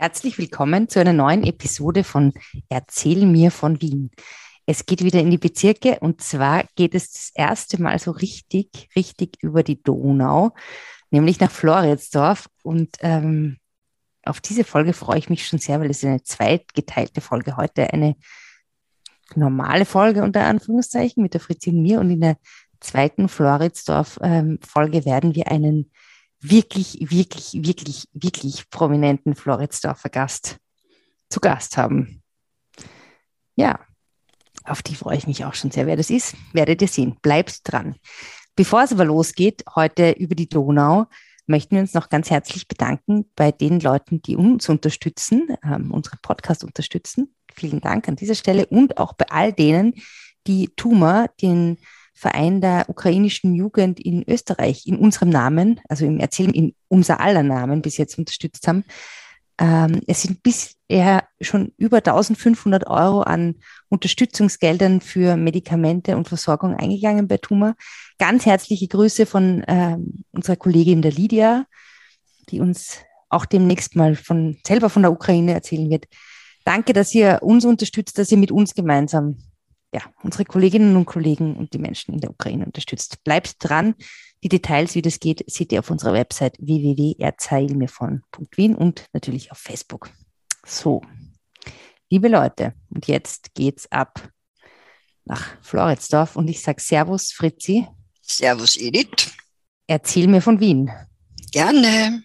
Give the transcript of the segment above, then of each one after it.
Herzlich willkommen zu einer neuen Episode von Erzähl mir von Wien. Es geht wieder in die Bezirke und zwar geht es das erste Mal so richtig, richtig über die Donau, nämlich nach Floridsdorf. Und ähm, auf diese Folge freue ich mich schon sehr, weil es eine zweitgeteilte Folge. Heute eine normale Folge unter Anführungszeichen mit der Fritzi und mir und in der zweiten Floridsdorf-Folge ähm, werden wir einen wirklich, wirklich, wirklich, wirklich prominenten Floridsdorfer Gast zu Gast haben. Ja, auf die freue ich mich auch schon sehr. Wer das ist, werdet ihr sehen. Bleibt dran. Bevor es aber losgeht, heute über die Donau, möchten wir uns noch ganz herzlich bedanken bei den Leuten, die uns unterstützen, ähm, unseren Podcast unterstützen. Vielen Dank an dieser Stelle und auch bei all denen, die Tuma, den Verein der ukrainischen Jugend in Österreich in unserem Namen, also im Erzählen in unser aller Namen bis jetzt unterstützt haben. Ähm, es sind bisher schon über 1500 Euro an Unterstützungsgeldern für Medikamente und Versorgung eingegangen bei Tuma. Ganz herzliche Grüße von ähm, unserer Kollegin der Lydia, die uns auch demnächst mal von, selber von der Ukraine erzählen wird. Danke, dass ihr uns unterstützt, dass ihr mit uns gemeinsam ja, unsere Kolleginnen und Kollegen und die Menschen in der Ukraine unterstützt. Bleibt dran. Die Details, wie das geht, seht ihr auf unserer Website www.erzeilmirvon.wien und natürlich auf Facebook. So, liebe Leute, und jetzt geht's ab nach Floridsdorf und ich sage Servus, Fritzi. Servus, Edith. Erzähl mir von Wien. Gerne.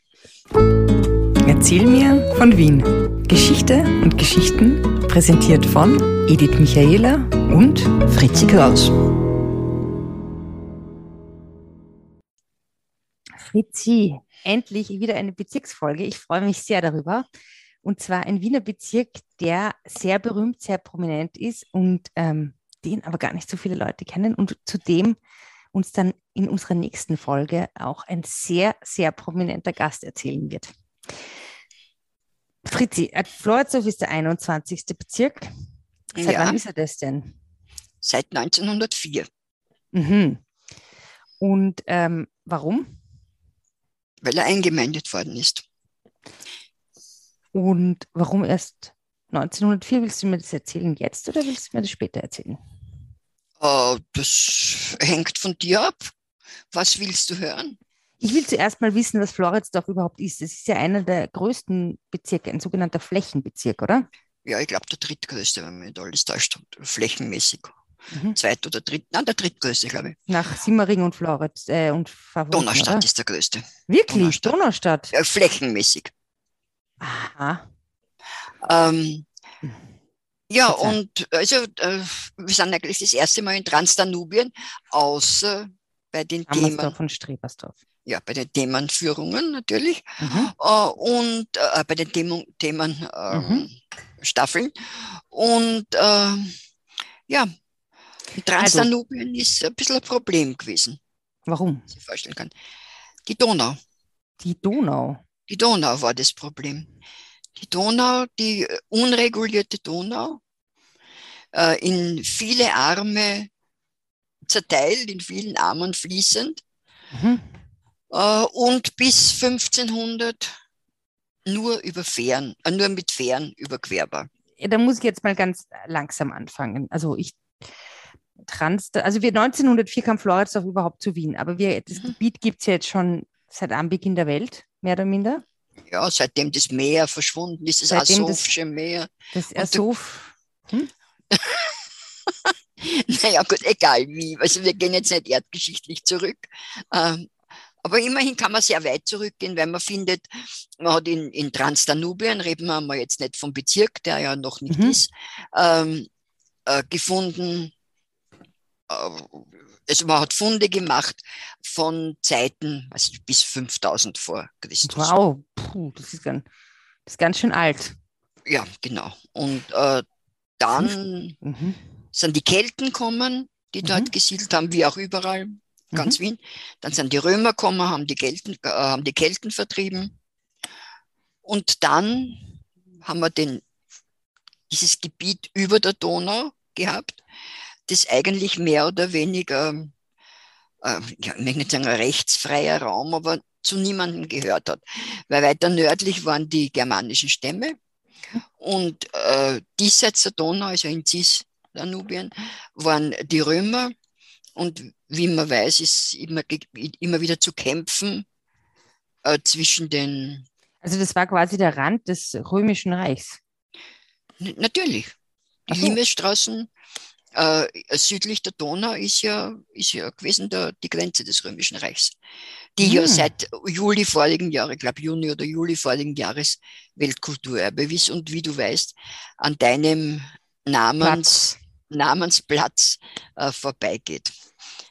Erzähl mir von Wien. Geschichte und Geschichten präsentiert von Edith Michaela und Fritzi Kraus. Fritzi, endlich wieder eine Bezirksfolge. Ich freue mich sehr darüber. Und zwar ein Wiener Bezirk, der sehr berühmt, sehr prominent ist und ähm, den aber gar nicht so viele Leute kennen und zu dem uns dann in unserer nächsten Folge auch ein sehr, sehr prominenter Gast erzählen wird. Fritzi, Floridsdorf ist der 21. Bezirk. Seit ja. wann ist er das denn? Seit 1904. Mhm. Und ähm, warum? Weil er eingemeindet worden ist. Und warum erst 1904? Willst du mir das erzählen jetzt oder willst du mir das später erzählen? Uh, das hängt von dir ab. Was willst du hören? Ich will zuerst mal wissen, was Floridsdorf überhaupt ist. Es ist ja einer der größten Bezirke, ein sogenannter Flächenbezirk, oder? Ja, ich glaube, der drittgrößte, wenn man nicht alles täuscht, flächenmäßig. Mhm. Zweit oder dritt, nein, der drittgrößte, glaube ich. Nach Simmering und Floritz äh, und Favoriten, Donaustadt oder? ist der größte. Wirklich? Donaustadt? Donaustadt? Ja, flächenmäßig. Aha. Ähm, ja, und also äh, wir sind eigentlich das erste Mal in Transdanubien, außer bei den Themen. von Strebersdorf ja, bei den Themenführungen natürlich mhm. äh, und äh, bei den Themen, Themen äh, mhm. Staffeln. Und äh, ja, Transdanubien also, ist ein bisschen ein Problem gewesen. Warum? ich vorstellen kann. Die Donau. Die Donau. Die Donau war das Problem. Die Donau, die unregulierte Donau, äh, in viele Arme zerteilt, in vielen Armen fließend. Mhm. Äh, und bis 1500 nur über Fähren, äh, nur mit Fähren überquerbar. Ja, da muss ich jetzt mal ganz langsam anfangen. Also ich trans, also wir 1904 kam Floridsdorf überhaupt zu Wien, aber wir, das mhm. Gebiet gibt es ja jetzt schon seit Anbeginn der Welt, mehr oder minder. Ja, seitdem das Meer verschwunden ist, das Asowsche Meer. Das Asow. Hm? naja, gut, egal wie. Also wir gehen jetzt nicht erdgeschichtlich zurück. Ähm, aber immerhin kann man sehr weit zurückgehen, weil man findet, man hat in, in Transdanubien, reden wir mal jetzt nicht vom Bezirk, der ja noch nicht mhm. ist, ähm, äh, gefunden, äh, also man hat Funde gemacht von Zeiten also bis 5000 vor Christus. Wow, Puh, das, ist ganz, das ist ganz schön alt. Ja, genau. Und äh, dann mhm. sind die Kelten kommen, die dort mhm. gesiedelt haben, wie auch überall ganz mhm. Wien. Dann sind die Römer gekommen, haben die, Kelten, äh, haben die Kelten vertrieben. Und dann haben wir den, dieses Gebiet über der Donau gehabt, das eigentlich mehr oder weniger äh, ja, ich möchte nicht sagen ein rechtsfreier Raum, aber zu niemandem gehört hat. Weil weiter nördlich waren die germanischen Stämme und äh, diesseits der Donau, also in Cisdanubien, waren die Römer und wie man weiß, ist immer, immer wieder zu kämpfen äh, zwischen den. Also das war quasi der Rand des Römischen Reichs. N natürlich. Die so. Limesstraßen äh, südlich der Donau ist ja, ist ja gewesen der, die Grenze des Römischen Reichs, die hm. ja seit Juli vorigen Jahres, ich glaube Juni oder Juli vorigen Jahres Weltkulturerbe ist und wie du weißt, an deinem Namens, Namensplatz äh, vorbeigeht.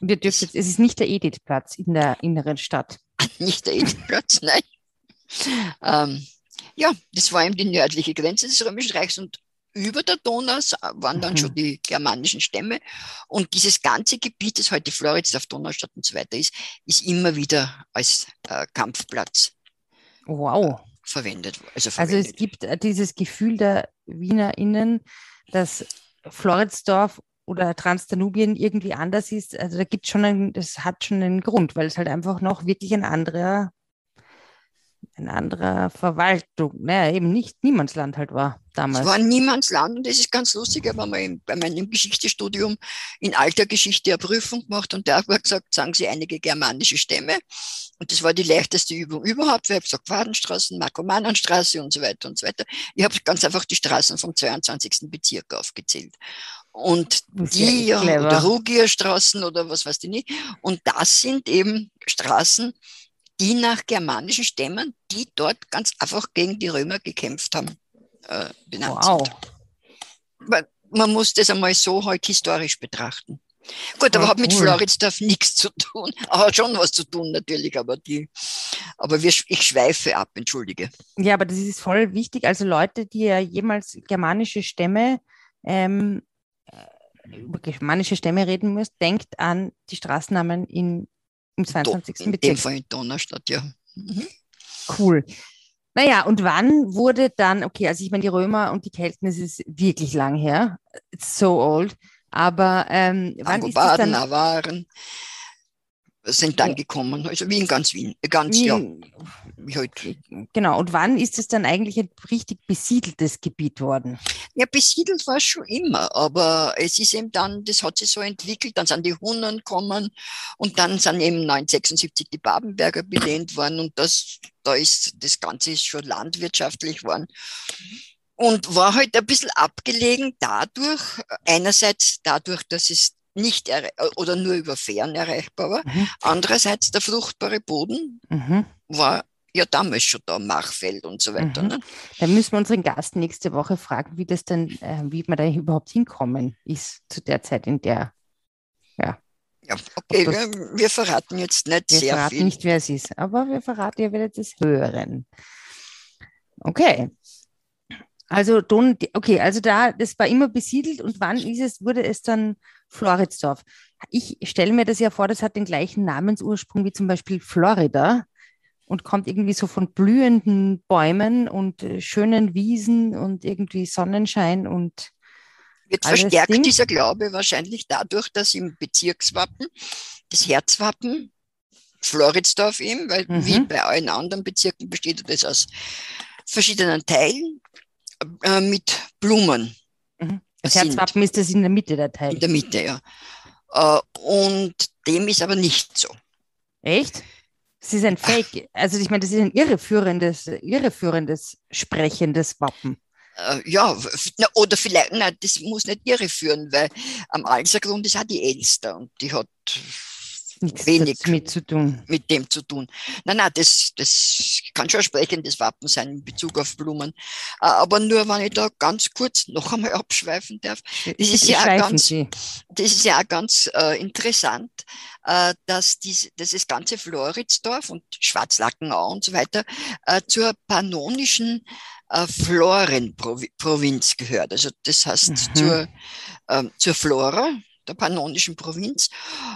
Dürft jetzt, es ist nicht der Edithplatz in der inneren Stadt. nicht der Edithplatz, nein. Ähm, ja, das war eben die nördliche Grenze des Römischen Reichs und über der Donau waren dann mhm. schon die germanischen Stämme. Und dieses ganze Gebiet, das heute Floridsdorf, Donaustadt und so weiter ist, ist immer wieder als äh, Kampfplatz wow. verwendet. Also, verwendet. also es gibt äh, dieses Gefühl der WienerInnen, dass Floridsdorf oder Transdanubien irgendwie anders ist. Also da gibt schon einen, das hat schon einen Grund, weil es halt einfach noch wirklich ein anderer, ein anderer Verwaltung, naja, eben nicht Niemandsland halt war damals. Es war Niemandsland und das ist ganz lustig, aber mal bei meinem Geschichtsstudium in alter Geschichte eine Prüfung gemacht und der hat gesagt, sagen Sie einige germanische Stämme. Und das war die leichteste Übung überhaupt. Ich habe gesagt, Wadenstraßen, Markomanenstraße und so weiter und so weiter. Ich habe ganz einfach die Straßen vom 22. Bezirk aufgezählt. Und die, oder Rugierstraßen oder was weiß ich nicht. Und das sind eben Straßen, die nach germanischen Stämmen, die dort ganz einfach gegen die Römer gekämpft haben, äh, benannt wow. sind. Man muss das einmal so halt historisch betrachten. Gut, aber ja, hat mit cool. Floridsdorf nichts zu tun. Hat schon was zu tun natürlich, aber die, aber wir, ich schweife ab, entschuldige. Ja, aber das ist voll wichtig. Also Leute, die ja jemals germanische Stämme ähm, äh, über germanische Stämme reden muss, denkt an die Straßennamen in, im 22. In Bezirk. Dem Fall in Donaustadt, ja. Mhm. Cool. Naja, und wann wurde dann, okay, also ich meine, die Römer und die Kelten, das ist wirklich lang her. It's so old. Aber ähm, wann ist es dann? Nawaren sind dann gekommen, also wie in ganz Wien, äh, ganz wie, ja. Wie halt. Genau, und wann ist es dann eigentlich ein richtig besiedeltes Gebiet worden? Ja, besiedelt war es schon immer, aber es ist eben dann, das hat sich so entwickelt, dann sind die Hunnen gekommen und dann sind eben 1976 die Babenberger belehnt worden und das, da ist, das Ganze ist schon landwirtschaftlich worden und war halt ein bisschen abgelegen dadurch, einerseits dadurch, dass es nicht oder nur über Fähren erreichbar war, mhm. andererseits der fruchtbare Boden mhm. war ja damals schon da, Machfeld und so weiter. Mhm. Ne? Dann müssen wir unseren Gast nächste Woche fragen, wie das denn, äh, wie man da überhaupt hinkommen ist zu der Zeit, in der, ja. Ja, okay, das, wir, wir, verraten jetzt nicht wir sehr verraten nicht, wer es ist, aber wir verraten, ihr werdet es hören. Okay, also Don, okay, also da, das war immer besiedelt und wann ist es, wurde es dann Floridsdorf? Ich stelle mir das ja vor, das hat den gleichen Namensursprung wie zum Beispiel Florida und kommt irgendwie so von blühenden Bäumen und äh, schönen Wiesen und irgendwie Sonnenschein und wird verstärkt Ding. dieser Glaube wahrscheinlich dadurch, dass im Bezirkswappen das Herzwappen Floridsdorf eben, weil mhm. wie bei allen anderen Bezirken besteht das aus verschiedenen Teilen äh, mit Blumen. Das Herzwappen ist das in der Mitte der Teil. In der Mitte, ja. Äh, und dem ist aber nicht so. Echt? Es ist ein Fake. Also ich meine, das ist ein irreführendes, irreführendes, sprechendes Wappen. Äh, ja, oder vielleicht, nein, das muss nicht irreführen, weil am Alsergrund ist auch die Elster und die hat Nichts wenig mit, zu tun. mit dem zu tun. Nein, nein, das, das kann schon ein sprechendes Wappen sein in Bezug auf Blumen. Äh, aber nur, wenn ich da ganz kurz noch einmal abschweifen darf. Das ist ja ganz, das ist ja auch ganz äh, interessant, äh, dass dies, das ganze Floridsdorf und Schwarzlackenau und so weiter äh, zur pannonischen äh, Florenprovinz gehört. Also das heißt mhm. zur, äh, zur Flora, der pannonischen Provinz.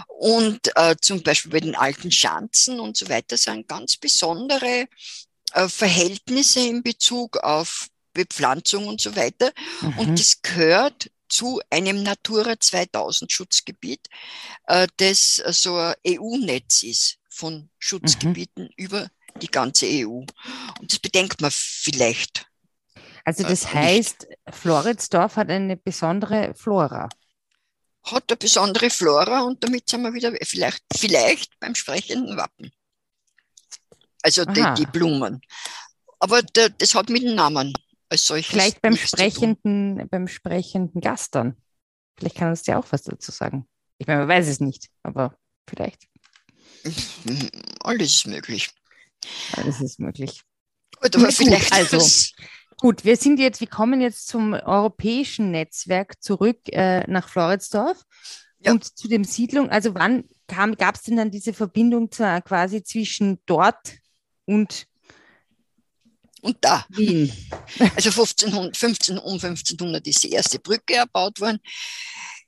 Und äh, zum Beispiel bei den alten Schanzen und so weiter sind ganz besondere äh, Verhältnisse in Bezug auf Bepflanzung und so weiter. Mhm. Und das gehört zu einem Natura 2000 Schutzgebiet, äh, das so ein EU-Netz ist von Schutzgebieten mhm. über die ganze EU. Und das bedenkt man vielleicht. Also das äh, heißt, Floridsdorf hat eine besondere Flora. Hat eine besondere Flora und damit sind wir wieder vielleicht, vielleicht beim sprechenden Wappen. Also die, die, Blumen. Aber der, das hat mit dem Namen als solches. Vielleicht beim sprechenden, beim sprechenden Gast dann. Vielleicht kann uns ja auch was dazu sagen. Ich meine, man weiß es nicht, aber vielleicht. Alles ist möglich. Alles ist möglich. Gut, aber vielleicht. Also, gut, wir sind jetzt, wir kommen jetzt zum europäischen Netzwerk zurück äh, nach Floridsdorf ja. und zu dem Siedlung. Also wann gab es denn dann diese Verbindung zu, quasi zwischen dort und und da. Wien. Also 1500, 15, um 1500 ist die erste Brücke erbaut worden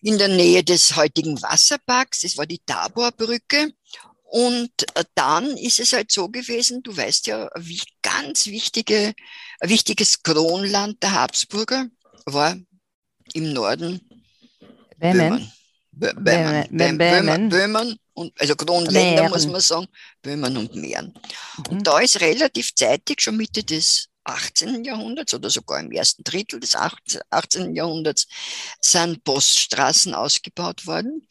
in der Nähe des heutigen Wasserparks. Das war die Taborbrücke. Und äh, dann ist es halt so gewesen, du weißt ja, wie ganz wichtige, wichtiges Kronland der Habsburger war im Norden Böhmen. Böhmen. Böhmen. Böhmen. Böhmen. Böhmen und, also Kronländer muss man sagen, Böhmen und Mähren. Mhm. Und da ist relativ zeitig, schon Mitte des 18. Jahrhunderts oder sogar im ersten Drittel des 18. Jahrhunderts, sind Poststraßen ausgebaut worden.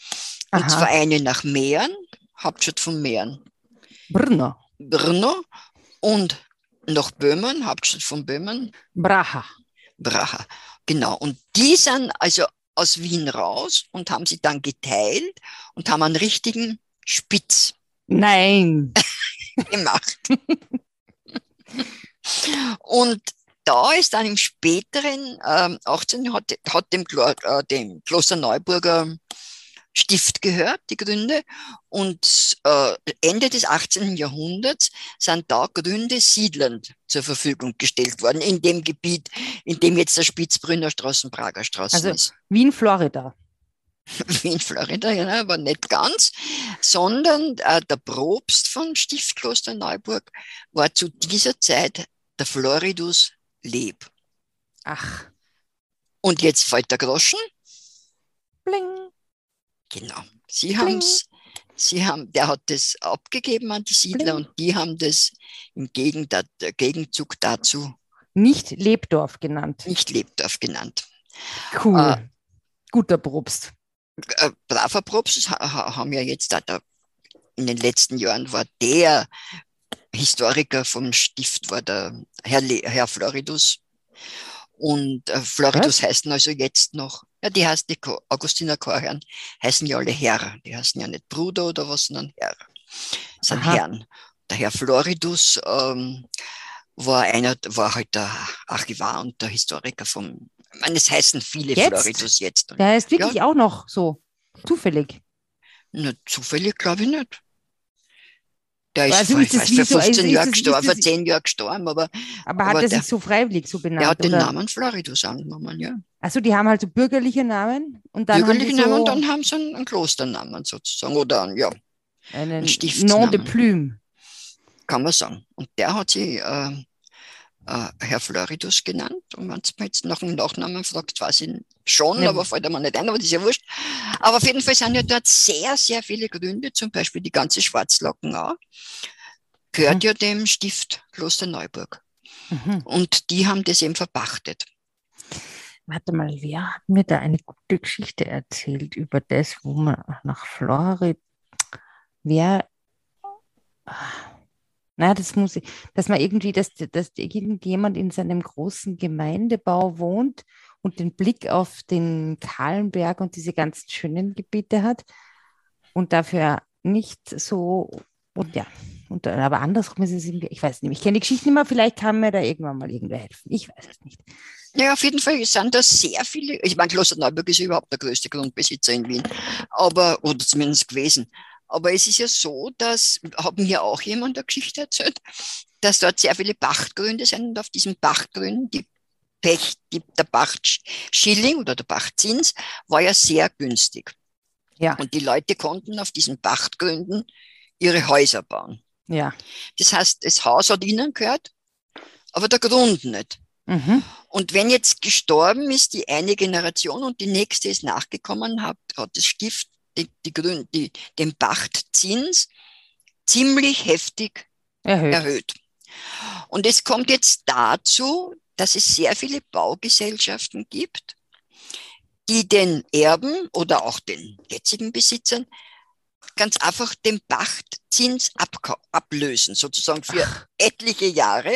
Aha. Und zwar eine nach Mähren, Hauptstadt von Mähren. Brno. Brno und nach Böhmen, Hauptstadt von Böhmen. Braha. Braha, genau. Und die sind also aus Wien raus und haben sie dann geteilt und haben einen richtigen Spitz. Nein. gemacht. und da ist dann im späteren ähm, 18. hat, hat dem, äh, dem Kloster Neuburger Stift gehört, die Gründe. Und äh, Ende des 18. Jahrhunderts sind da Gründe siedlend zur Verfügung gestellt worden, in dem Gebiet, in dem jetzt der Spitzbrünner Straßen, Prager Straßen also ist. Wien, Florida. Wien, Florida, ja, aber nicht ganz, sondern äh, der Propst von Stiftkloster Neuburg war zu dieser Zeit der Floridus Leb. Ach. Und jetzt fällt der Groschen. Bling. Genau. Sie haben es, sie haben, der hat das abgegeben an die Siedler Bling. und die haben das im Gegenzug dazu nicht Lebdorf genannt. Nicht Lebdorf genannt. Cool. Äh, Guter Probst. Äh, braver Probst haben ja jetzt da, da in den letzten Jahren war der Historiker vom Stift, war der Herr, Le Herr Floridus. Und äh, Floridus Was? heißen also jetzt noch ja, die heißt die Augustiner Chorherren, heißen ja alle Herr. Die heißen ja nicht Bruder oder was, sondern Herr. Sind Aha. Herren. Der Herr Floridus ähm, war einer, war halt der Archivar und der Historiker vom, ich meine, es heißen viele jetzt? Floridus jetzt. Der heißt wirklich ja. auch noch so, zufällig. Na, zufällig glaube ich nicht. Der ist also ist vor, vor 15 so, Jahren gestorben, vor 10 Jahren gestorben, aber. Aber hat aber er sich so freiwillig so benannt? Er hat den Namen Floridus angenommen, ja. Also die haben halt so bürgerliche Namen und dann bürgerliche haben Namen so und dann haben sie einen, einen Klosternamen sozusagen oder einen, ja, einen, einen Stiftsnamen. Nom de Plume. Kann man sagen. Und der hat sich äh, äh, Herr Floridus genannt. Und wenn man jetzt nach dem Nachnamen fragt, weiß ich schon, ja. aber fällt mir nicht ein, aber das ist ja wurscht. Aber auf jeden Fall sind ja dort sehr, sehr viele Gründe, zum Beispiel die ganze Schwarzlockenau, gehört mhm. ja dem Stift Kloster Neuburg. Mhm. Und die haben das eben verpachtet. Warte mal, wer hat mir da eine gute Geschichte erzählt über das, wo man nach Florida, wer, na, das muss ich, dass man irgendwie, dass, dass irgendjemand in seinem großen Gemeindebau wohnt und den Blick auf den Kahlenberg und diese ganzen schönen Gebiete hat und dafür nicht so, und ja, und, aber andersrum ist es irgendwie, ich weiß nicht, ich kenne die Geschichte nicht mehr, vielleicht kann mir da irgendwann mal irgendwer helfen. Ich weiß es nicht. Ja, auf jeden Fall sind da sehr viele, ich meine, Kloster Neuburg ist überhaupt der größte Grundbesitzer in Wien, aber, oder zumindest gewesen. Aber es ist ja so, dass, haben hier auch jemand eine Geschichte erzählt, dass dort sehr viele Pachtgründe sind und auf diesen Pachtgründen die Pech, die, der Pachtschilling oder der Pachtzins war ja sehr günstig. Ja. Und die Leute konnten auf diesen Pachtgründen ihre Häuser bauen. Ja. Das heißt, das Haus hat ihnen gehört, aber der Grund nicht. Mhm. Und wenn jetzt gestorben ist die eine Generation und die nächste ist nachgekommen, hat, hat das Stift die, die Grün, die, den Pachtzins ziemlich heftig erhöht. erhöht. Und es kommt jetzt dazu, dass es sehr viele Baugesellschaften gibt, die den Erben oder auch den jetzigen Besitzern ganz einfach den Pachtzins ablösen, sozusagen für Ach. etliche Jahre.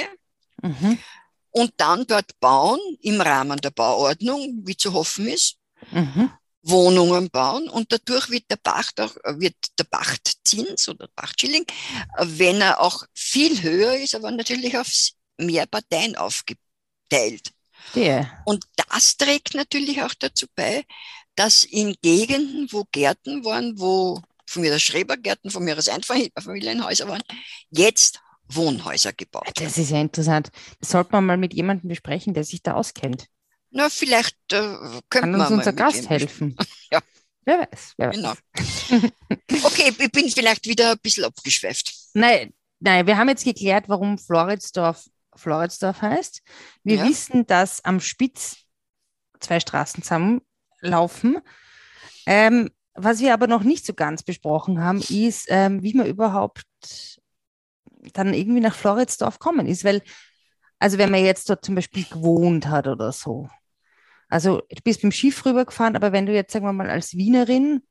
Mhm. Und dann dort bauen im Rahmen der Bauordnung, wie zu hoffen ist. Mhm. Wohnungen bauen und dadurch wird der Pacht auch, wird der Pachtzins oder Pachtschilling, wenn er auch viel höher ist, aber natürlich auf mehr Parteien aufgeteilt. Yeah. Und das trägt natürlich auch dazu bei, dass in Gegenden, wo Gärten waren, wo von mir das Schrebergärten, von mir das Einfamilienhäuser waren, jetzt Wohnhäuser gebaut. Das ist ja interessant. Das sollte man mal mit jemandem besprechen, der sich da auskennt. Na, vielleicht äh, könnte Kann uns unser Gast helfen. ja. Wer weiß. Wer genau. okay, ich bin vielleicht wieder ein bisschen abgeschweift. Nein, nein, wir haben jetzt geklärt, warum Floridsdorf Floridsdorf heißt. Wir ja. wissen, dass am Spitz zwei Straßen zusammenlaufen. Ähm, was wir aber noch nicht so ganz besprochen haben, ist, ähm, wie man überhaupt dann irgendwie nach Floridsdorf kommen ist. Weil, also wenn man jetzt dort zum Beispiel gewohnt hat oder so, also du bist mit dem Schiff rübergefahren, aber wenn du jetzt, sagen wir mal, als Wienerin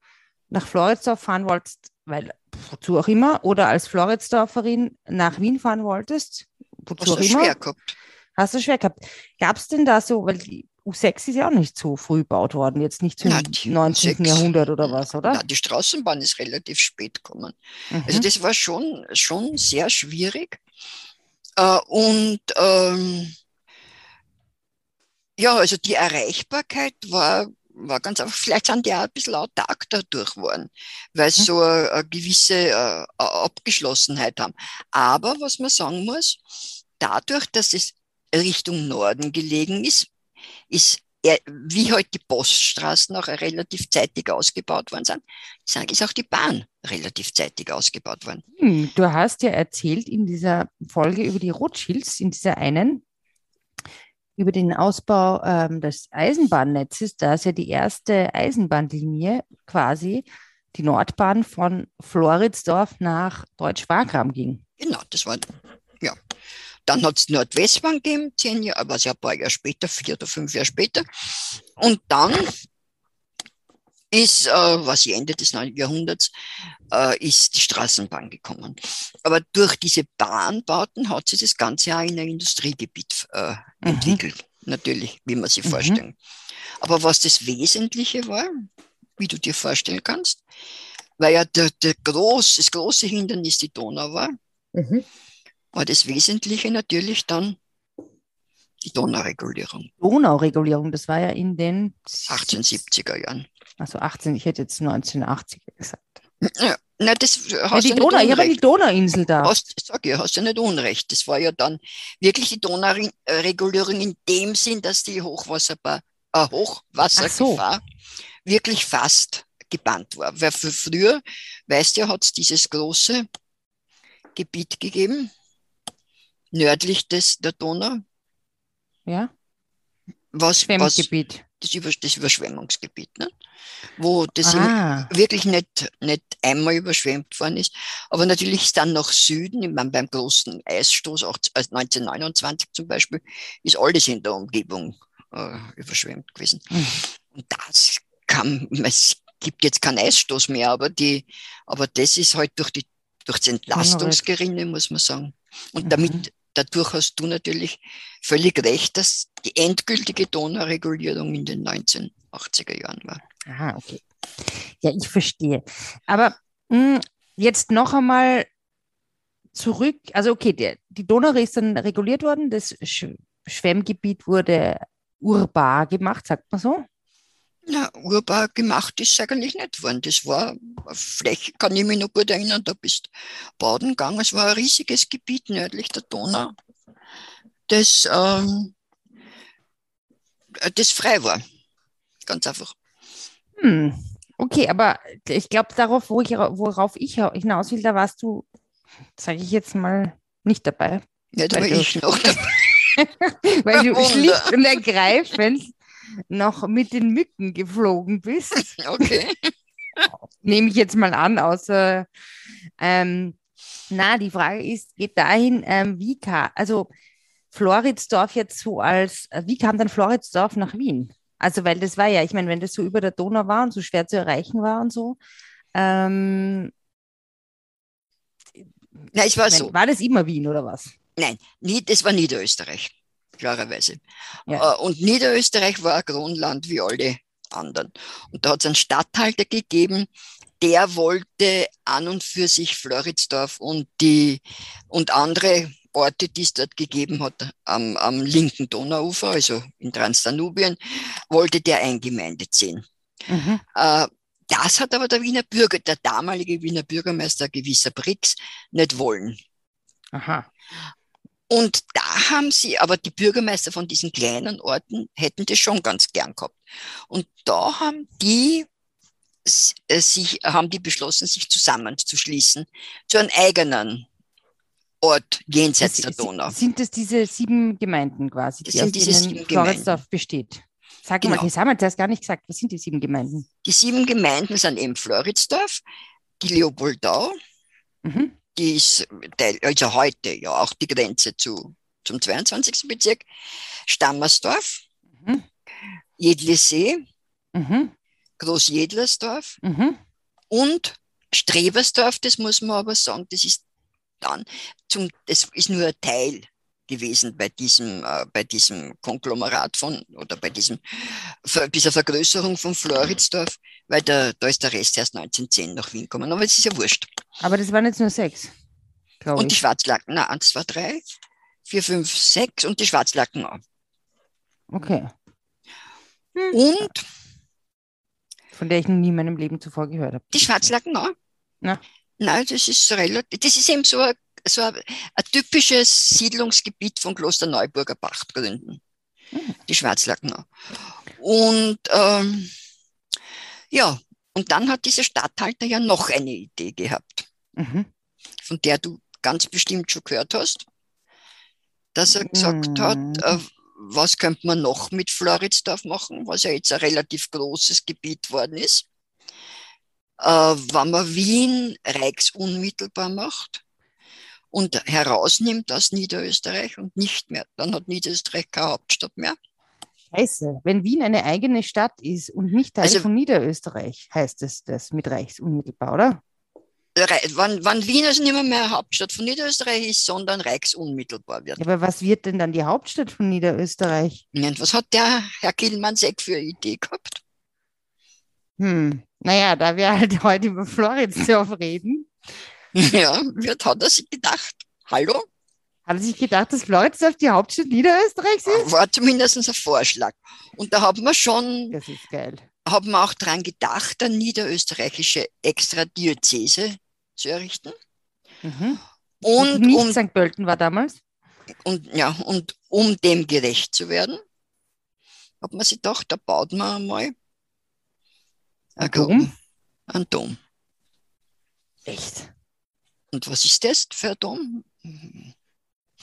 nach Floridsdorf fahren wolltest, weil wozu auch immer, oder als Floridsdorferin nach Wien fahren wolltest, wozu auch immer. Schwer gehabt. Hast du schwer gehabt. Gab es denn da so, weil die U6 ist ja auch nicht so früh gebaut worden, jetzt nicht so im 19. U6, Jahrhundert oder was, oder? Na, die Straßenbahn ist relativ spät gekommen. Mhm. Also das war schon, schon sehr schwierig. Äh, und ähm, ja, also die Erreichbarkeit war, war ganz einfach, vielleicht sind die auch ein bisschen autark dadurch geworden, weil sie mhm. so eine, eine gewisse äh, Abgeschlossenheit haben. Aber was man sagen muss, dadurch, dass es Richtung Norden gelegen ist, ist wie heute halt die Poststraßen auch relativ zeitig ausgebaut worden sind, ist auch die Bahn relativ zeitig ausgebaut worden. Hm, du hast ja erzählt in dieser Folge über die Rothschilds, in dieser einen, über den Ausbau ähm, des Eisenbahnnetzes, da ist ja die erste Eisenbahnlinie quasi die Nordbahn von Floridsdorf nach Deutsch-Wagram ging. Genau, das war, ja. Dann hat es Nordwestbahn gegeben, zehn Jahre, was ja ein paar Jahre später, vier oder fünf Jahre später. Und dann ist, äh, was Ende des 9. Jahrhunderts, äh, ist die Straßenbahn gekommen. Aber durch diese Bahnbauten hat sich das Ganze auch in ein Industriegebiet äh, mhm. entwickelt. Natürlich, wie man sich mhm. vorstellen. Aber was das Wesentliche war, wie du dir vorstellen kannst, weil ja der, der groß, das große Hindernis die Donau war, mhm. War das Wesentliche natürlich dann die Donauregulierung. Donauregulierung, das war ja in den 1870er Jahren. Also 18, ich hätte jetzt 1980 gesagt. Ja, na, das hast ja, die Donau, ich habe die Donauinsel da. Hast, sag ich, hast du nicht Unrecht. Das war ja dann wirklich die Donauregulierung in dem Sinn, dass die Hochwasserbar, äh, Hochwassergefahr so. wirklich fast gebannt war. Weil für früher, weißt du, hat es dieses große Gebiet gegeben, nördlich des, der Donau. Ja. Was, Schwemmgebiet. Was, das, Über, das Überschwemmungsgebiet, ne? wo das ah. wirklich nicht, nicht einmal überschwemmt worden ist. Aber natürlich ist dann nach Süden, ich meine, beim großen Eisstoß 1929 zum Beispiel, ist alles in der Umgebung äh, überschwemmt gewesen. Mhm. Und das kam, es gibt jetzt keinen Eisstoß mehr, aber, die, aber das ist halt durch, die, durch das Entlastungsgerinne, muss man sagen. Und mhm. damit dadurch hast du natürlich völlig recht, dass die endgültige Donauregulierung in den 1980er Jahren war. Aha, okay. Ja, ich verstehe. Aber mh, hm, jetzt noch einmal zurück. Also, okay, die, die Donau ist dann reguliert worden, das Sch Schwemmgebiet wurde urbar gemacht, sagt man so? Na, urbar gemacht ist eigentlich nicht worden. Das war Fläche, kann ich mich noch gut erinnern, da bist baden gegangen. Es war ein riesiges Gebiet nördlich der Donau, das, ähm, das frei war. Ganz einfach. Hm. Okay, aber ich glaube, darauf, wo ich, worauf ich hinaus will, da warst du, sage ich jetzt mal, nicht dabei. Ja, da war ich noch dabei. Weil du schlicht und ergreifend noch mit den Mücken geflogen bist. Okay. Nehme ich jetzt mal an, außer ähm, na, die Frage ist, geht dahin, ähm, wie kam, also Floridsdorf jetzt so als, äh, wie kam dann Floridsdorf nach Wien? Also, weil das war ja, ich meine, wenn das so über der Donau war und so schwer zu erreichen war und so, ähm, Na, es war meine, so. war das immer Wien oder was? Nein, nie, das war Niederösterreich, klarerweise. Ja. Äh, Und Niederösterreich war ein Kronland wie alle anderen. Und da hat es einen Statthalter gegeben, der wollte an und für sich Floridsdorf und die und andere Orte, die es dort gegeben hat, am, am linken Donauufer, also in Transdanubien, wollte der eingemeindet sehen. Mhm. Äh, das hat aber der Wiener Bürger, der damalige Wiener Bürgermeister, gewisser Brix, nicht wollen. Aha. Und da haben sie, aber die Bürgermeister von diesen kleinen Orten hätten das schon ganz gern gehabt. Und da haben die äh, sich, haben die beschlossen, sich zusammenzuschließen zu einem eigenen Ort jenseits der Das- Donau. Sind das diese sieben Gemeinden quasi, Das die sind aus denen Floridsdorf besteht? Sag mal, Genau. das haben wir zuerst gar nicht gesagt. Was sind die sieben Gemeinden? Die sieben Gemeinden sind eben Floridsdorf, die Leopoldau, Mhm. Die ist Teil, also heute ja auch die Grenze zu, zum 22. Bezirk, Stammersdorf, Mhm. Jedlesee, Mhm. Großjedlersdorf Mhm. und Strebersdorf, das muss man aber sagen, das ist dann zum, das ist nur ein Teil gewesen bei diesem, äh, bei diesem Konglomerat von oder bei diesem, dieser Vergrößerung von Floridsdorf, weil da, da ist der Rest erst 1910 nach Wien gekommen. Aber es ist ja wurscht. Aber das waren jetzt nur sechs, Und die ich. Schwarzlacken, na, eins, zwei, drei, vier, fünf, sechs und die Schwarzlacken auch. Okay. Hm. Und Von der ich noch nie in meinem Leben zuvor gehört habe. die Schwarzlacken auch. Na. Nein, das ist relativ, das ist eben so ein, so ein, ein typisches Siedlungsgebiet von Klosterneuburger Pachtgründen. Mhm. Die Schwarzlacken auch. Und ähm, ja, und dann hat dieser Statthalter ja noch eine Idee gehabt, Mhm. von der du ganz bestimmt schon gehört hast, dass er gesagt Mhm. hat, äh, was könnte man noch mit Floridsdorf machen, was ja jetzt ein relativ großes Gebiet worden ist. Äh, wenn man Wien reichsunmittelbar macht und herausnimmt aus Niederösterreich und nicht mehr, dann hat Niederösterreich keine Hauptstadt mehr. Scheiße, wenn Wien eine eigene Stadt ist und nicht Teil Also- von Niederösterreich, heißt es das mit Reichsunmittelbar, oder? Wann, wann Wien also nicht mehr, Hauptstadt von Niederösterreich ist, sondern reichsunmittelbar wird. Aber was wird denn dann die Hauptstadt von Niederösterreich? Und was hat der Herr Killmannsegg für eine Idee gehabt? Hm, naja, da wir halt heute über Floridsdorf reden, Ja, wird, hat er sich gedacht. Hallo? hat er sich gedacht, dass Floridsdorf die Hauptstadt Niederösterreichs ist? War zumindest ein Vorschlag. Und da haben wir schon, Das ist geil. haben wir auch dran gedacht, eine niederösterreichische Extradiözese zu errichten. Mhm. Und nicht um, St. Pölten war damals. und, ja, und um dem gerecht zu werden, hat man sich gedacht, da baut man einmal Ein Gro- Dom? einen Dom. Echt? Und was ist das für ein Dom?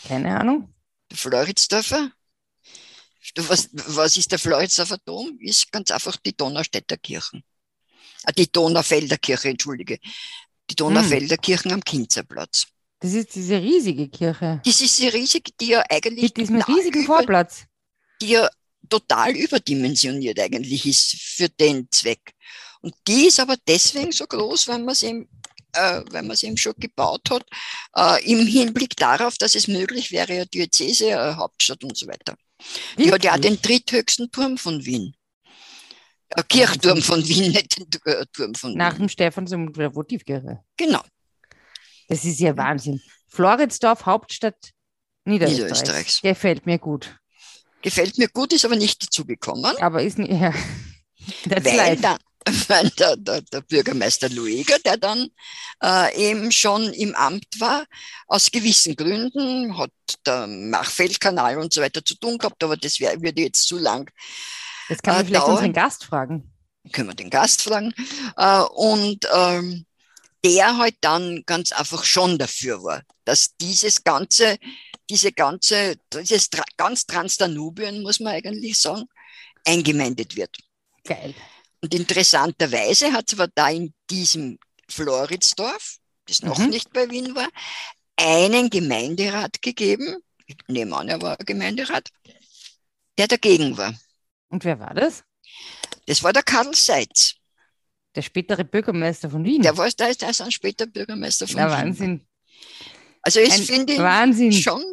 Keine Ahnung. Der Floridsdorfer? Du, Was, was ist der Floridsdorfer Dom? Ist ganz einfach die Donaustädter Kirchen. Ah, die Donaufelder Kirche, entschuldige. Die Donaufelder Kirchen am Kinzerplatz. Das ist diese riesige Kirche. Das ist die riesige, die ja eigentlich Mit diesem riesigen über, Vorplatz. die ja total überdimensioniert eigentlich ist für den Zweck. Und die ist aber deswegen so groß, weil man sie eben, äh, weil man sie eben schon gebaut hat, äh, im Hinblick darauf, dass es möglich wäre, eine Diözese, eine Hauptstadt und so weiter. Die hat ja auch Wirklich? den dritthöchsten Turm von Wien. Ein Kirchturm von Wien, nicht den äh, Turm von Nach Wien. dem Stephans- und der Votivkirche. Genau. Das ist ja Wahnsinn. Floridsdorf, Hauptstadt Niederösterreichs. Niederösterreichs. Gefällt mir gut. Gefällt mir gut, ist aber nicht dazu gekommen. Aber ist nicht. Ja. That's weil, dann, weil der, der, der Bürgermeister Lueger, der dann äh, eben schon im Amt war, aus gewissen Gründen, hat der Machfeldkanal und so weiter zu tun gehabt, aber das wär, würde jetzt zu lang, Das kann man äh, vielleicht dauern. unseren Gast fragen. können wir den Gast fragen. Äh, und ähm, der halt dann ganz einfach schon dafür war, dass dieses ganze, diese ganze, dieses ganz Transdanubien, muss man eigentlich sagen, eingemeindet wird. Geil. Und interessanterweise hat es aber da in diesem Floridsdorf, das noch mhm. nicht bei Wien war, einen Gemeinderat gegeben, ich nehme an, er war Gemeinderat, der dagegen war. Und wer war das? Das war der Karl Seitz. Der spätere Bürgermeister von Wien. Der war der ist, ist ein später Bürgermeister von Na, Wien. Wahnsinn. Also ich finde Wahnsinn. schon,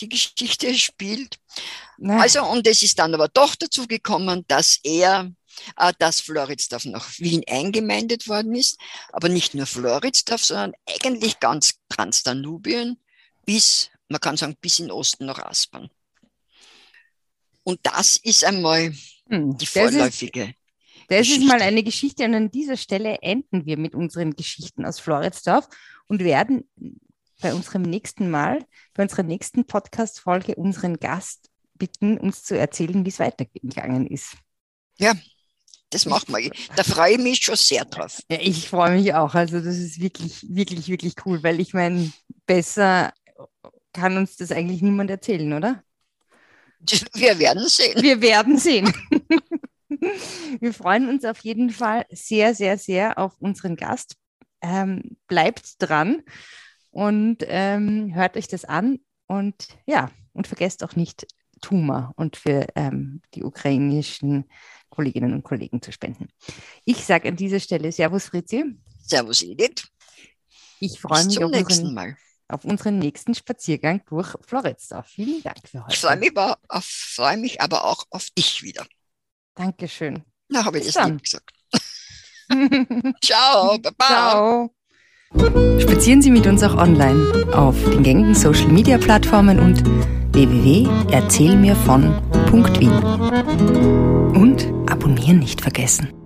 die Geschichte spielt. Na. Also und es ist dann aber doch dazu gekommen, dass er, äh, dass Floridsdorf nach Wien eingemeindet worden ist, aber nicht nur Floridsdorf, sondern eigentlich ganz Transdanubien bis, man kann sagen, bis in Osten nach Aspern. Und das ist einmal hm, die vorläufige. Das ist mal eine Geschichte und an dieser Stelle enden wir mit unseren Geschichten aus Floridsdorf und werden bei unserem nächsten Mal, bei unserer nächsten Podcast-Folge unseren Gast bitten, uns zu erzählen, wie es weitergegangen ist. Ja, das machen wir. Da freue ich mich schon sehr drauf. Ja, ich freue mich auch. Also das ist wirklich, wirklich, wirklich cool, weil ich meine, besser kann uns das eigentlich niemand erzählen, oder? Wir werden sehen. Wir werden sehen. Wir freuen uns auf jeden Fall sehr, sehr, sehr auf unseren Gast. Ähm, bleibt dran und ähm, hört euch das an und ja, und vergesst auch nicht Tuma und für ähm, die ukrainischen Kolleginnen und Kollegen zu spenden. Ich sage an dieser Stelle Servus Fritzi. Servus Edith. Ich freue mich auf unseren, auf unseren, nächsten Spaziergang durch Floridsdorf. Vielen Dank für heute. Ich freue mich, aber, freu mich aber auch auf dich wieder. Dankeschön. Na, habe ich Bis das nicht gesagt. Ciao, baba. Ciao. Spazieren Sie mit uns auch online auf den gängigen Social Media Plattformen und www.erzählmirvon.wien. Und abonnieren nicht vergessen.